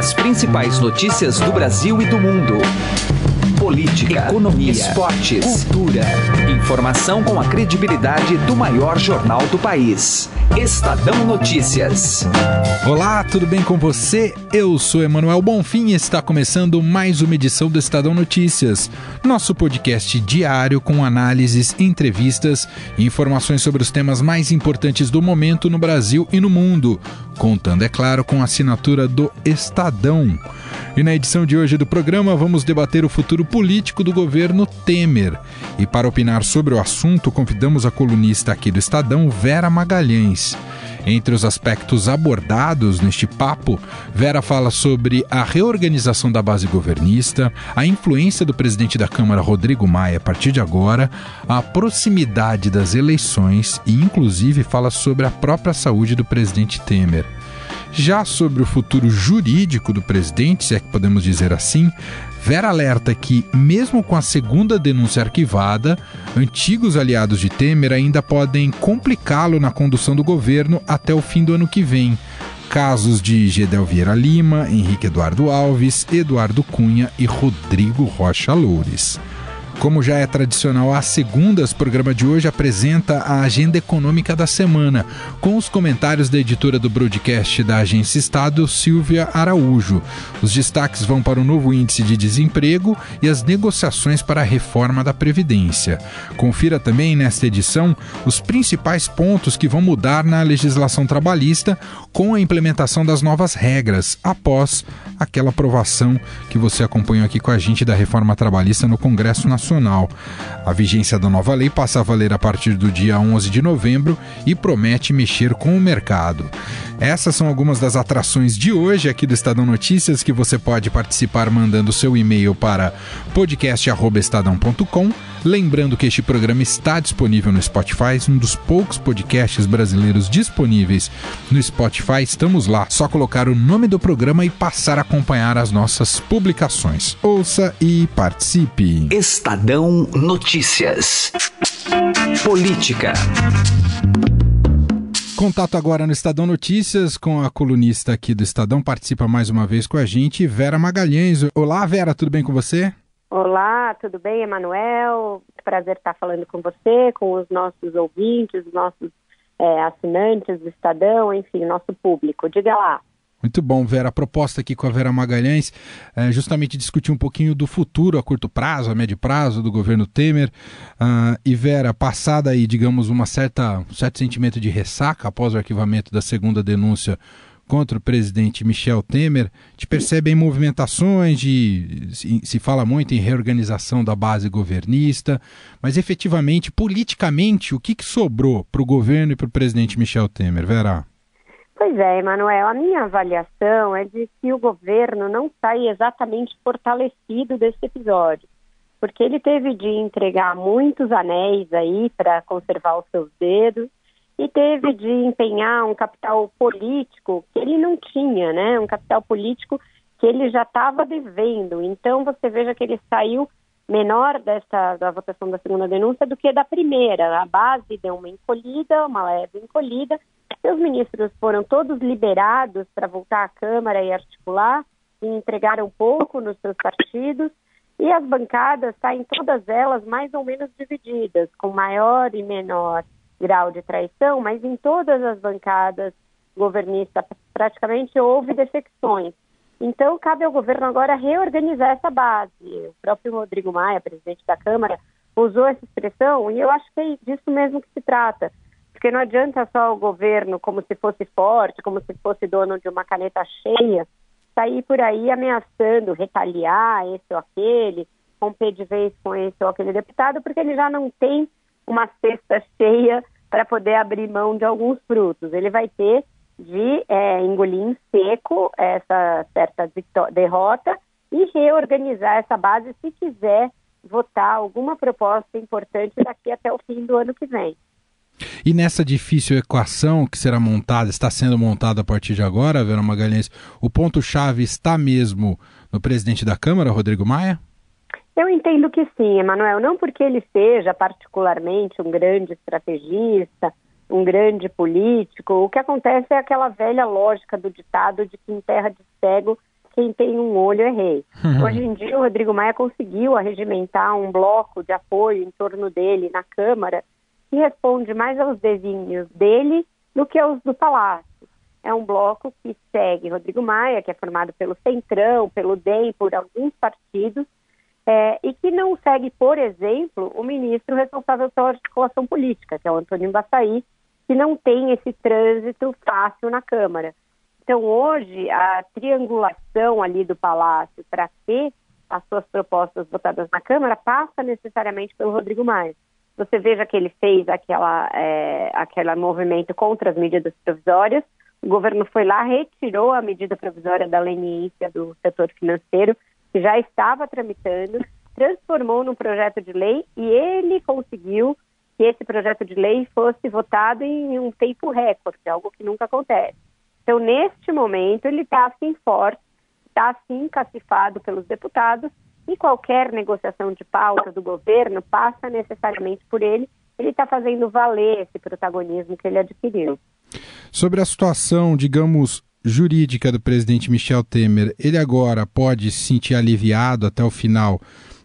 As principais notícias do Brasil e do mundo. Política, economia, esportes, cultura. Informação com a credibilidade do maior jornal do país. Estadão Notícias. Olá, tudo bem com você? Eu sou Emanuel Bonfim e está começando mais uma edição do Estadão Notícias, nosso podcast diário com análises, entrevistas e informações sobre os temas mais importantes do momento no Brasil e no mundo, contando, é claro, com a assinatura do Estadão. E na edição de hoje do programa vamos debater o futuro político do governo Temer. E para opinar sobre o assunto, convidamos a colunista aqui do Estadão, Vera Magalhães. Entre os aspectos abordados neste papo, Vera fala sobre a reorganização da base governista, a influência do presidente da Câmara, Rodrigo Maia, a partir de agora, a proximidade das eleições e, inclusive, fala sobre a própria saúde do presidente Temer. Já sobre o futuro jurídico do presidente, se é que podemos dizer assim, Vera alerta que, mesmo com a segunda denúncia arquivada, antigos aliados de Temer ainda podem complicá-lo na condução do governo até o fim do ano que vem. Casos de Gedel Vieira Lima, Henrique Eduardo Alves, Eduardo Cunha e Rodrigo Rocha Loures. Como já é tradicional às segundas, o programa de hoje apresenta a agenda econômica da semana, com os comentários da editora do broadcast da Agência Estado, Silvia Araújo. Os destaques vão para o novo índice de desemprego e as negociações para a reforma da Previdência. Confira também nesta edição os principais pontos que vão mudar na legislação trabalhista com a implementação das novas regras após aquela aprovação que você acompanhou aqui com a gente da reforma trabalhista no Congresso Nacional. A vigência da nova lei passa a valer a partir do dia 11 de novembro e promete mexer com o mercado. Essas são algumas das atrações de hoje aqui do Estadão Notícias que você pode participar mandando seu e-mail para podcast@estadão.com. Lembrando que este programa está disponível no Spotify, um dos poucos podcasts brasileiros disponíveis no Spotify. Estamos lá, só colocar o nome do programa e passar a acompanhar as nossas publicações. Ouça e participe. Estadão Notícias. Política. Contato agora no Estadão Notícias com a colunista aqui do Estadão, participa mais uma vez com a gente, Vera Magalhães. Olá, Vera, tudo bem com você? Olá, tudo bem, Emanuel? Prazer estar falando com você, com os nossos ouvintes, os nossos é, assinantes do Estadão, enfim, nosso público. Diga lá. Muito bom, Vera. A proposta aqui com a Vera Magalhães é justamente discutir um pouquinho do futuro a curto prazo, a médio prazo do governo Temer. Uh, e Vera, passada aí, digamos, uma certa, um certo sentimento de ressaca após o arquivamento da segunda denúncia contra o presidente Michel Temer, te percebe movimentações de se fala muito em reorganização da base governista, mas efetivamente, politicamente, o que, que sobrou para o governo e para o presidente Michel Temer, Vera? Pois é, Emanuel, a minha avaliação é de que o governo não sai exatamente fortalecido desse episódio, porque ele teve de entregar muitos anéis aí para conservar os seus dedos e teve de empenhar um capital político que ele não tinha, né? Um capital político que ele já estava devendo. Então você veja que ele saiu menor desta da votação da segunda denúncia do que da primeira. A base deu uma encolhida, uma leve encolhida, seus ministros foram todos liberados para voltar à Câmara e articular e entregaram pouco nos seus partidos. E as bancadas saem todas elas mais ou menos divididas, com maior e menor grau de traição, mas em todas as bancadas governistas praticamente houve defecções. Então, cabe ao governo agora reorganizar essa base. O próprio Rodrigo Maia, presidente da Câmara, usou essa expressão e eu acho que é disso mesmo que se trata. Porque não adianta só o governo, como se fosse forte, como se fosse dono de uma caneta cheia, sair por aí ameaçando retaliar esse ou aquele, romper de vez com esse ou aquele deputado, porque ele já não tem uma cesta cheia para poder abrir mão de alguns frutos. Ele vai ter de é, engolir em seco essa certa derrota e reorganizar essa base se quiser votar alguma proposta importante daqui até o fim do ano que vem. E nessa difícil equação que será montada, está sendo montada a partir de agora, Vera Magalhães, o ponto-chave está mesmo no presidente da Câmara, Rodrigo Maia? Eu entendo que sim, Emanuel, não porque ele seja particularmente um grande estrategista, um grande político. O que acontece é aquela velha lógica do ditado de que em terra de cego quem tem um olho é rei. Uhum. Hoje em dia, o Rodrigo Maia conseguiu arregimentar um bloco de apoio em torno dele na Câmara que responde mais aos desígnios dele do que aos do Palácio. É um bloco que segue Rodrigo Maia, que é formado pelo Centrão, pelo DEM, por alguns partidos, é, e que não segue, por exemplo, o ministro responsável pela articulação política, que é o Antônio Baçaí, que não tem esse trânsito fácil na Câmara. Então, hoje, a triangulação ali do Palácio para ter as suas propostas votadas na Câmara passa necessariamente pelo Rodrigo Maia. Você veja que ele fez aquela, é, aquele movimento contra as medidas provisórias, o governo foi lá, retirou a medida provisória da leniência do setor financeiro, que já estava tramitando, transformou num projeto de lei e ele conseguiu que esse projeto de lei fosse votado em um tempo recorde, algo que nunca acontece. Então, neste momento, ele está assim forte, está assim cacifado pelos deputados e qualquer negociação de pauta do governo passa necessariamente por ele. Ele está fazendo valer esse protagonismo que ele adquiriu. Sobre a situação, digamos, jurídica do presidente Michel Temer, ele agora pode se sentir aliviado até o final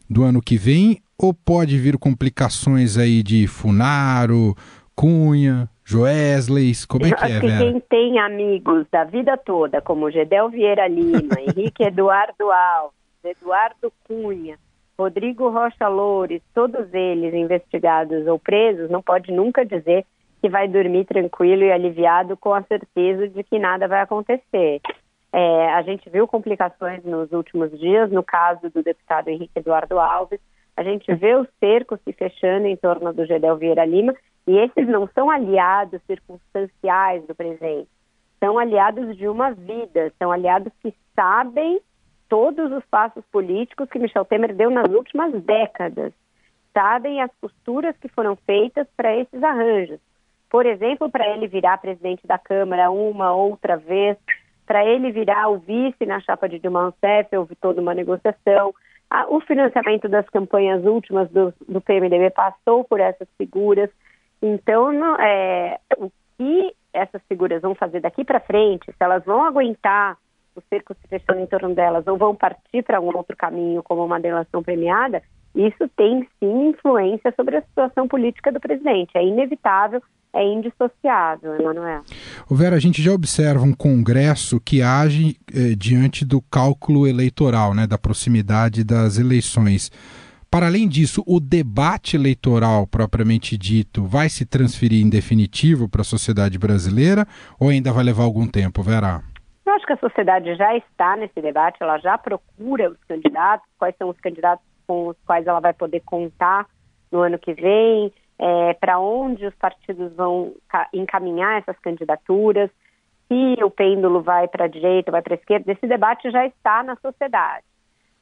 do ano que vem ou pode vir complicações aí de Funaro, Cunha, Joesley, como é que é, Vera? Quem tem amigos da vida toda, como Gedel Vieira Lima, Henrique Eduardo Alves, Eduardo Cunha, Rodrigo Rocha Loures, todos eles investigados ou presos, não pode nunca dizer que vai dormir tranquilo e aliviado com a certeza de que nada vai acontecer. É, a gente viu complicações nos últimos dias, no caso do deputado Henrique Eduardo Alves, a gente vê o cerco se fechando em torno do Gedel Vieira Lima e esses não são aliados circunstanciais do presente, são aliados de uma vida, são aliados que sabem todos os passos políticos que Michel Temer deu nas últimas décadas, sabem as costuras que foram feitas para esses arranjos. Por exemplo, para ele virar presidente da Câmara uma outra vez, para ele virar o vice na chapa de Dilma Rousseff, houve toda uma negociação. o financiamento das campanhas últimas do, do PMDB passou por essas figuras. Então, é, o que essas figuras vão fazer daqui para frente, se elas vão aguentar o cerco se fechando em torno delas ou vão partir para um outro caminho, como uma delação premiada, isso tem sim influência sobre a situação política do presidente. É inevitável, é indissociável, Emanuel. Vera, a gente já observa um Congresso que age eh, diante do cálculo eleitoral, né, da proximidade das eleições. Para além disso, o debate eleitoral propriamente dito vai se transferir em definitivo para a sociedade brasileira ou ainda vai levar algum tempo, Vera? Eu acho que a sociedade já está nesse debate, ela já procura os candidatos, quais são os candidatos com os quais ela vai poder contar no ano que vem, é, para onde os partidos vão encaminhar essas candidaturas, se o pêndulo vai para a direita, vai para a esquerda, esse debate já está na sociedade.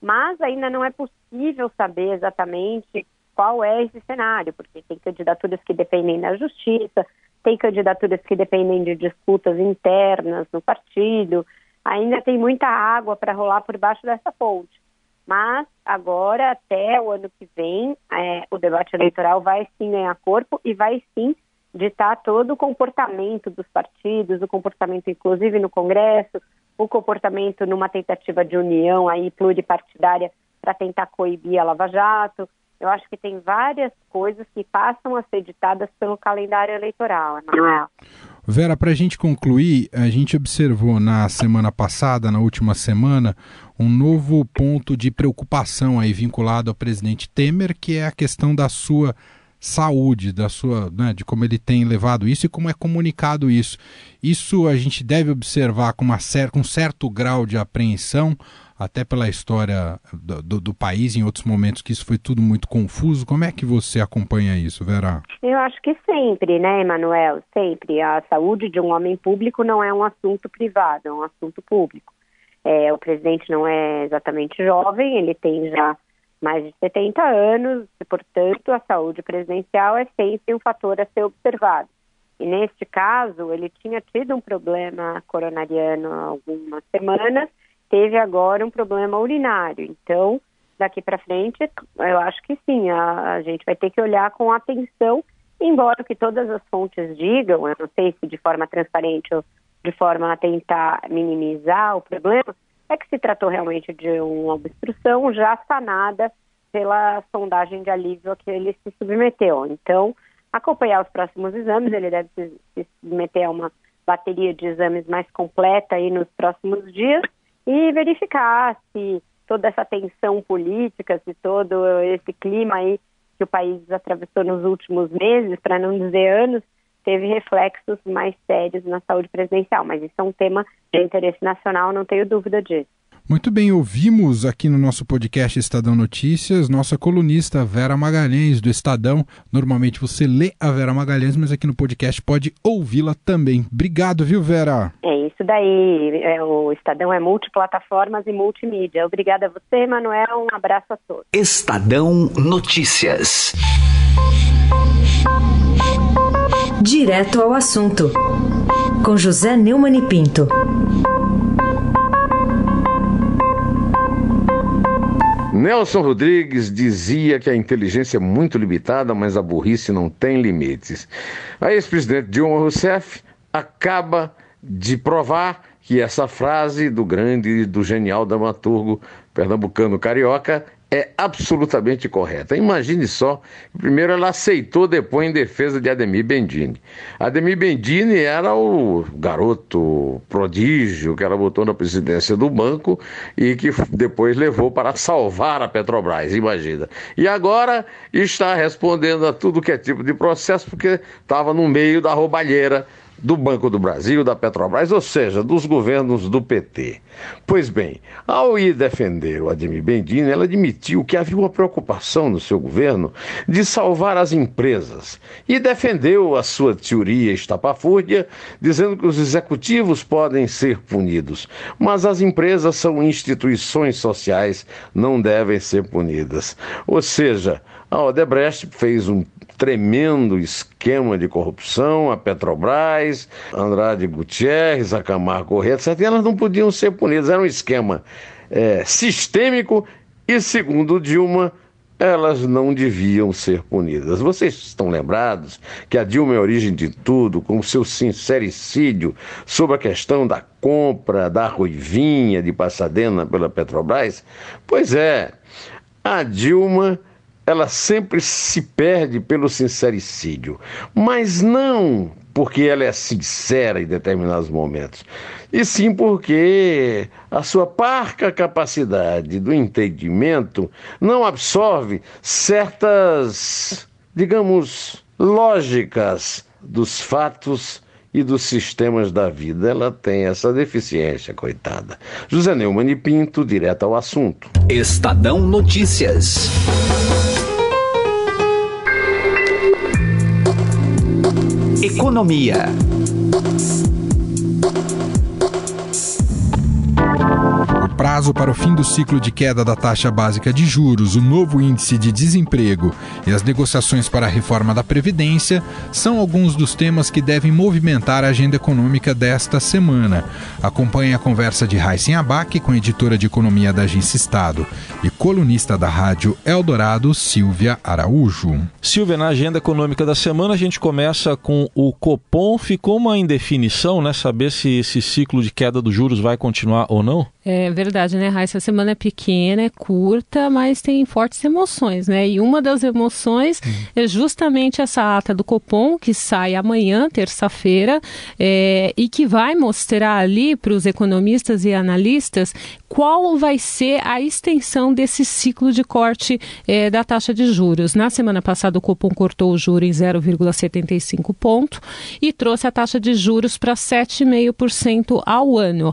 Mas ainda não é possível saber exatamente qual é esse cenário, porque tem candidaturas que dependem da justiça, tem candidaturas que dependem de disputas internas no partido, ainda tem muita água para rolar por baixo dessa ponte. Mas agora, até o ano que vem, é, o debate eleitoral vai sim ganhar corpo e vai sim ditar todo o comportamento dos partidos, o comportamento inclusive no Congresso, o comportamento numa tentativa de união aí pluripartidária para tentar coibir a Lava Jato. Eu acho que tem várias coisas que passam a ser ditadas pelo calendário eleitoral, Emanuel. Vera, para a gente concluir, a gente observou na semana passada, na última semana, um novo ponto de preocupação aí vinculado ao presidente Temer, que é a questão da sua saúde, da sua, né, de como ele tem levado isso e como é comunicado isso. Isso a gente deve observar com, uma cer com um certo grau de apreensão, até pela história do, do, do, país, em outros momentos que isso foi tudo muito confuso. Como é que você acompanha isso, Vera? Eu acho que sempre, né, Emanuel? Sempre. A saúde de um homem público não é um assunto privado, é um assunto público. É, o presidente não é exatamente jovem, ele tem já mais de 70 anos, e, portanto, a saúde presidencial é sempre um fator a ser observado. E neste caso, ele tinha tido um problema coronariano há algumas semanas, teve agora um problema urinário. Então, daqui para frente, eu acho que sim, a, a, gente vai ter que olhar com atenção, embora que todas as fontes digam, eu não sei se de forma transparente ou de forma a tentar minimizar o problema, é que se tratou realmente de uma obstrução já sanada pela sondagem de alívio a que ele se submeteu. Então, acompanhar os próximos exames, ele deve se, se submeter a uma bateria de exames mais completa aí nos próximos dias e verificar se toda essa tensão política, se todo esse clima aí que o país atravessou nos últimos meses, para não dizer anos, teve reflexos mais sérios na saúde presidencial. Mas isso é um tema de interesse nacional, não tenho dúvida disso. Muito bem, ouvimos aqui no nosso podcast Estadão Notícias nossa colunista Vera Magalhães do Estadão. Normalmente você lê a Vera Magalhães, mas aqui no podcast pode ouvi-la também. Obrigado, viu, Vera? É isso daí. É, o Estadão é multiplataformas e multimídia. Obrigada a você, Manuel. Um abraço a todos. Estadão Notícias. Direto ao assunto. Com José Neumann e Pinto. Nelson Rodrigues dizia que a inteligência é muito limitada, mas a burrice não tem limites. A ex-presidente Dilma Rousseff acaba de provar que essa frase do grande do genial dramaturgo pernambucano carioca é absolutamente correta. Imagine só, primeiro ela aceitou depois em defesa de Ademir Bendini. Ademir Bendini era o garoto prodígio que ela botou na presidência do banco e que depois levou para salvar a Petrobras, imagina. E agora está respondendo a tudo que é tipo de processo porque estava no meio da roubalheira do Banco do Brasil, da Petrobras, ou seja, dos governos do PT. Pois bem, ao ir defender o Ademir Bendini, ela admitiu que havia uma preocupação no seu governo de salvar as empresas e defendeu a sua teoria estapafúrdia, dizendo que os executivos podem ser punidos, mas as empresas são instituições sociais, não devem ser punidas. Ou seja, a Odebrecht fez um tremendo esquema de corrupção, a Petrobras, Andrade Gutierrez, a Camargo Corrêa, etc. E elas não podiam ser punidas. Era um esquema é, sistêmico e, segundo Dilma, elas não deviam ser punidas. Vocês estão lembrados que a Dilma é a origem de tudo, com o seu sincericídio sobre a questão da compra da Ruivinha de Passadena pela Petrobras? Pois é, a Dilma ela sempre se perde pelo sincericídio, mas não porque ela é sincera em determinados momentos, e sim porque a sua parca capacidade do entendimento não absorve certas, digamos, lógicas dos fatos e dos sistemas da vida. Ela tem essa deficiência, coitada. José Neumann Pinto, direto ao assunto. Estadão Notícias. Economia. Prazo para o fim do ciclo de queda da taxa básica de juros, o novo índice de desemprego e as negociações para a reforma da Previdência são alguns dos temas que devem movimentar a agenda econômica desta semana. Acompanhe a conversa de Raíssen Abac com a editora de economia da Agência Estado e colunista da rádio Eldorado, Silvia Araújo. Silvia, na agenda econômica da semana a gente começa com o Copom. Ficou uma indefinição, né? Saber se esse ciclo de queda dos juros vai continuar ou não? É verdade, né, Raíssa? A semana é pequena, é curta, mas tem fortes emoções, né? E uma das emoções uhum. é justamente essa ata do Copom, que sai amanhã, terça-feira, é, e que vai mostrar ali para os economistas e analistas qual vai ser a extensão desse ciclo de corte é, da taxa de juros. Na semana passada, o Copom cortou o juro em 0,75 ponto e trouxe a taxa de juros para 7,5% ao ano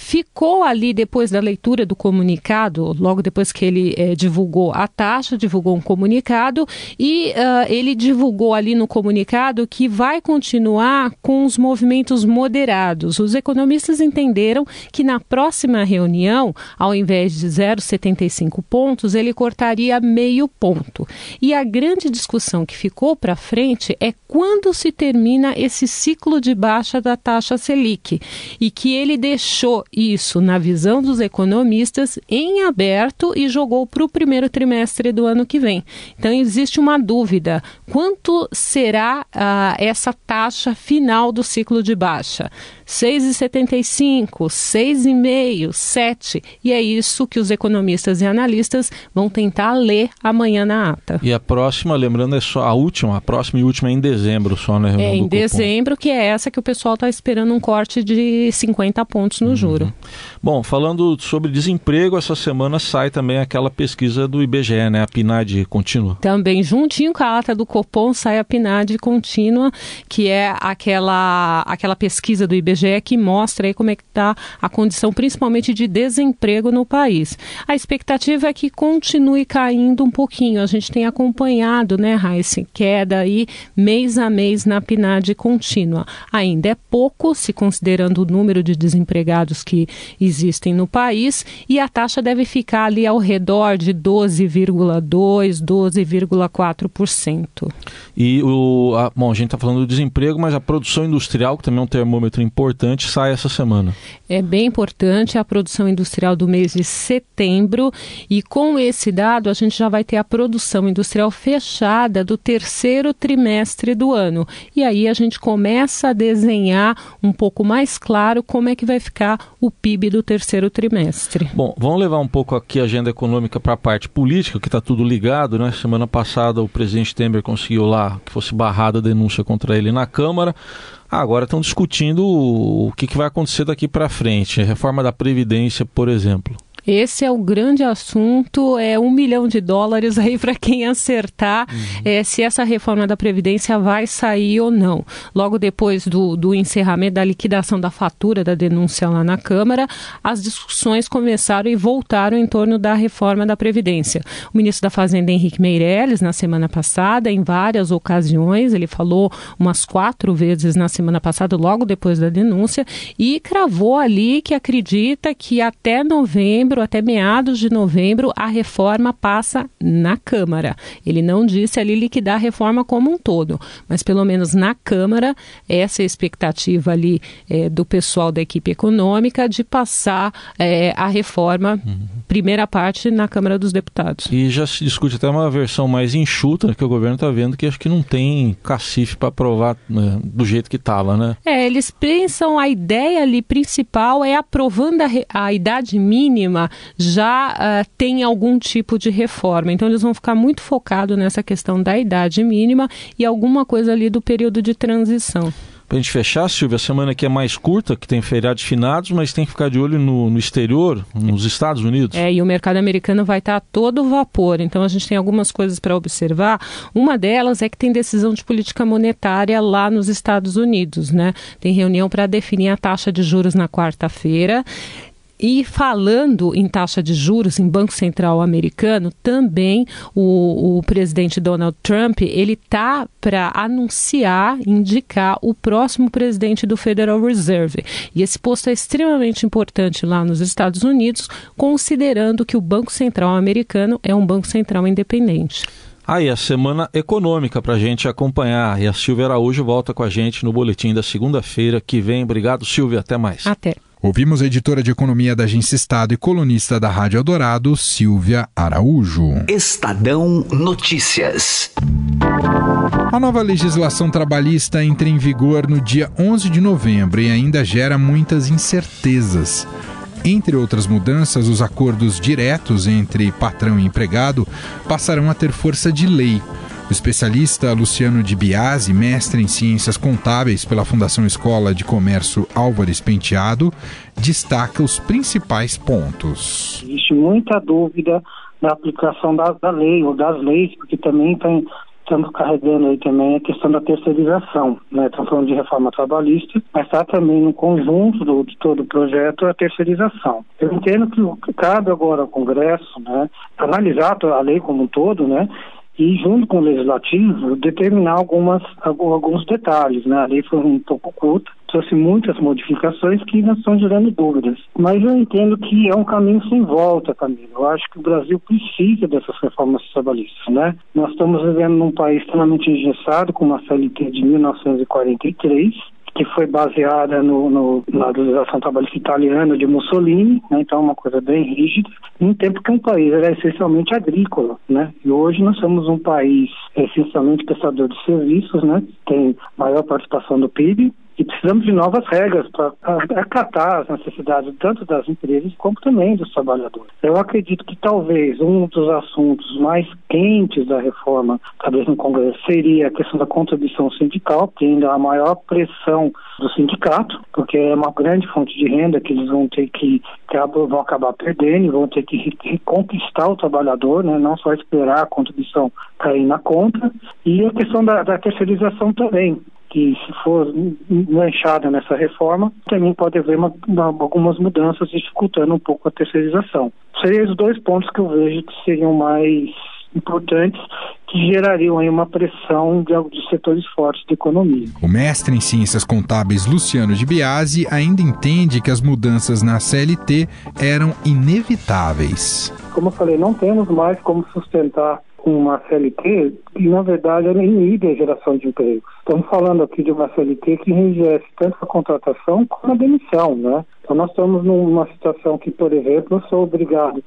ficou ali depois da leitura do comunicado, logo depois que ele eh, divulgou a taxa, divulgou um comunicado e uh, ele divulgou ali no comunicado que vai continuar com os movimentos moderados. Os economistas entenderam que na próxima reunião, ao invés de 0,75 pontos, ele cortaria meio ponto. E a grande discussão que ficou para frente é quando se termina esse ciclo de baixa da taxa Selic e que ele deixou isso, na visão dos economistas, em aberto e jogou para o primeiro trimestre do ano que vem. Então, existe uma dúvida: quanto será ah, essa taxa final do ciclo de baixa? 6,75, 6,5, 7? E é isso que os economistas e analistas vão tentar ler amanhã na ata. E a próxima, lembrando, é só a última, a próxima e última é em dezembro só, né? É em dezembro, que é essa que o pessoal está esperando um corte de 50 pontos no uhum. juro. Bom, falando sobre desemprego, essa semana sai também aquela pesquisa do IBGE, né? A PNAD contínua. Também juntinho com a ata do Copom sai a PNAD contínua, que é aquela, aquela pesquisa do IBGE que mostra aí como é que está a condição principalmente de desemprego no país. A expectativa é que continue caindo um pouquinho. A gente tem acompanhado, né, Raíssa, queda aí mês a mês na PNAD contínua. Ainda é pouco, se considerando o número de desempregados que existem no país, e a taxa deve ficar ali ao redor de 12,2%, 12,4%. E o. A, bom, a gente está falando do desemprego, mas a produção industrial, que também é um termômetro importante, sai essa semana. É bem importante a produção industrial do mês de setembro, e com esse dado a gente já vai ter a produção industrial fechada do terceiro trimestre do ano. E aí a gente começa a desenhar um pouco mais claro como é que vai ficar o PIB do terceiro trimestre. Bom, vamos levar um pouco aqui a agenda econômica para a parte política, que está tudo ligado, né? Semana passada o presidente Temer conseguiu lá que fosse barrada a denúncia contra ele na Câmara. Agora estão discutindo o que, que vai acontecer daqui para frente, reforma da Previdência, por exemplo. Esse é o grande assunto, é um milhão de dólares aí para quem acertar uhum. é, se essa reforma da Previdência vai sair ou não. Logo depois do, do encerramento da liquidação da fatura da denúncia lá na Câmara, as discussões começaram e voltaram em torno da reforma da Previdência. O ministro da Fazenda, Henrique Meirelles, na semana passada, em várias ocasiões, ele falou umas quatro vezes na semana passada, logo depois da denúncia, e cravou ali que acredita que até novembro novembro até meados de novembro, a reforma passa na Câmara. Ele não disse ali liquidar a reforma como um todo, mas pelo menos na Câmara, essa é a expectativa ali é, do pessoal da equipe econômica de passar é, a reforma, uhum. primeira parte, na Câmara dos Deputados. E já se discute até uma versão mais enxuta, que o governo está vendo que acho que não tem cacife para aprovar né, do jeito que estava, né? É, eles pensam, a ideia ali principal é aprovando a, a idade mínima já uh, tem algum tipo de reforma. Então, eles vão ficar muito focados nessa questão da idade mínima e alguma coisa ali do período de transição. Para a gente fechar, Silvia, a semana aqui é mais curta, que tem feriados finados, mas tem que ficar de olho no, no, exterior, nos Estados Unidos. É, e o mercado americano vai estar a todo vapor. Então a gente tem algumas coisas para observar. Uma delas é que tem decisão de política monetária lá nos Estados Unidos, né? Tem reunião para definir a taxa de juros na quarta-feira. E falando em taxa de juros em Banco Central americano, também o, o presidente Donald Trump ele tá para anunciar, indicar o próximo presidente do Federal Reserve. E esse posto é extremamente importante lá nos Estados Unidos, considerando que o Banco Central americano é um banco central independente. Aí, a semana econômica para a gente acompanhar. E a Silvia Araújo volta com a gente no boletim da segunda-feira que vem. Obrigado, Silvia. Até mais. Até. Ouvimos a editora de economia da Agência Estado e colunista da Rádio Eldorado, Silvia Araújo. Estadão Notícias. A nova legislação trabalhista entra em vigor no dia 11 de novembro e ainda gera muitas incertezas. Entre outras mudanças, os acordos diretos entre patrão e empregado passarão a ter força de lei. O especialista Luciano de Biasi, mestre em ciências contábeis pela Fundação Escola de Comércio Álvares Penteado, destaca os principais pontos. Existe muita dúvida da aplicação da, da lei ou das leis, porque também tem, estamos carregando aí também a questão da terceirização, né? Estamos falando de reforma trabalhista, mas está também no conjunto do, de todo o projeto a terceirização. Eu entendo que cabe agora ao Congresso, né, analisar a lei como um todo, né, e junto com o legislativo determinar algumas alguns detalhes, né? A lei foi um pouco curta, trouxe muitas modificações que ainda estão gerando dúvidas. Mas eu entendo que é um caminho sem volta, Camilo. Eu acho que o Brasil precisa dessas reformas trabalhistas, né? Nós estamos vivendo num país extremamente engessado, com uma CLT de 1943, que foi baseada no, no, na legislação trabalhista italiana de Mussolini, né, então é uma coisa bem rígida, em tempo que um país era essencialmente agrícola, né, e hoje nós somos um país essencialmente prestador de serviços, né, tem maior participação do PIB, E precisamos de novas regras para acatar as necessidades tanto das empresas como também dos trabalhadores. Eu acredito que talvez um dos assuntos mais quentes da reforma, talvez no Congresso, seria a questão da contribuição sindical, que ainda há a maior pressão do sindicato, porque é uma grande fonte de renda que eles vão ter que, que vão acabar perdendo, vão ter que reconquistar o trabalhador, né? não só esperar a contribuição cair na conta, e a questão da, da terceirização também que se for manchada nessa reforma, também pode haver uma, uma, algumas mudanças dificultando um pouco a terceirização. Seriam os dois pontos que eu vejo que seriam mais importantes que gerariam aí uma pressão de, de setores fortes da economia. O mestre em ciências contábeis Luciano de Biasi ainda entende que as mudanças na CLT eram inevitáveis. Como eu falei, não temos mais como sustentar uma CLT que, na verdade, ela inibe a geração de empregos. Estamos falando aqui de uma CLT que enrijece tanto a contratação como a demissão, né? Então, nós estamos numa situação que, por exemplo, eu sou obrigado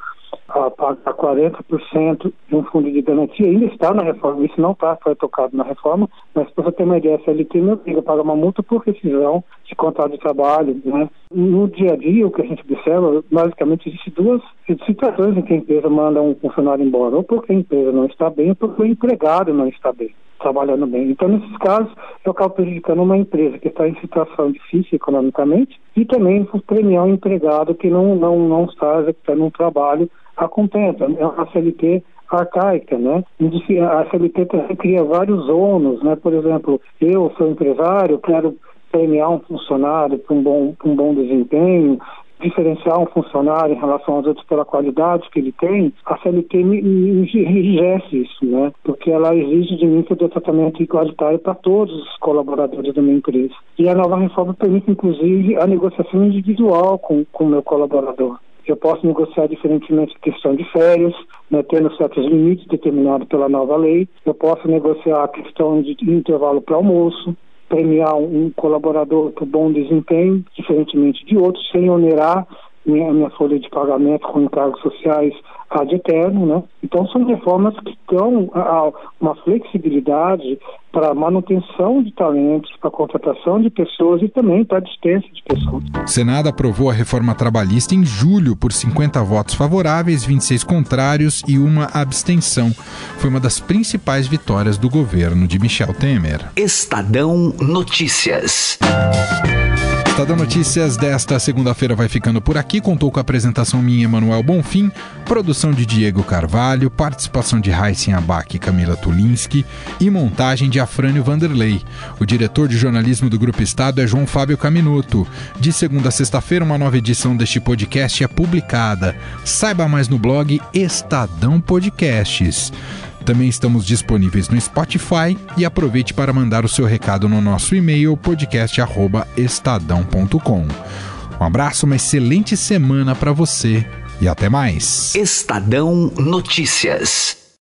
a pagar 40% de um fundo de garantia, ainda está na reforma, isso não está, foi tocado na reforma, mas para você ter uma ideia, a CLT me obriga a pagar uma multa por rescisão de contrato de trabalho. Né? No dia a dia, o que a gente observa, basicamente, existem duas situações em que a empresa manda um funcionário embora, ou porque a empresa não está bem, ou porque o empregado não está bem trabalhando bem. Então, nesses casos, eu acabo prejudicando uma empresa que está em situação difícil economicamente e também premiar um empregado que não, não, não está executando um trabalho a contento. É uma CLT arcaica, né? A CLT cria vários ônus, né? Por exemplo, eu sou empresário, quero premiar um funcionário por um bom, um bom desempenho, diferenciar um funcionário em relação aos outros pela qualidade que ele tem, a CLT enrijece isso, né? Porque ela exige de mim que eu dê tratamento igualitário para todos os colaboradores da minha empresa. E a nova reforma permite, inclusive, a negociação individual com o meu colaborador. Eu posso negociar diferentemente a questão de férias, né, tendo certos limites determinados pela nova lei. Eu posso negociar a questão de intervalo para almoço premiar um colaborador por bom desempenho, diferentemente de outros, sem onerar minha, minha folha de pagamento com encargos sociais ad eterno, né? Então são reformas que dão uma flexibilidade para a manutenção de talentos, para a contratação de pessoas e também para a dispensa de pessoas. O Senado aprovou a reforma trabalhista em julho por 50 votos favoráveis, 26 contrários e uma abstenção. Foi uma das principais vitórias do governo de Michel Temer. Estadão Notícias. Estadão Notícias desta segunda-feira vai ficando por aqui. Contou com a apresentação minha, Emanuel Bonfim, produção de Diego Carvalho, participação de Raíssen Abac e Camila Tulinski e montagem de Afrânio Vanderlei. O diretor de jornalismo do Grupo Estado é João Fábio Caminuto. De segunda a sexta-feira, uma nova edição deste podcast é publicada. Saiba mais no blog Estadão Podcasts. Também estamos disponíveis no Spotify e aproveite para mandar o seu recado no nosso e-mail podcast@estadão.com. Um abraço, uma excelente semana para você e até mais. Estadão Notícias.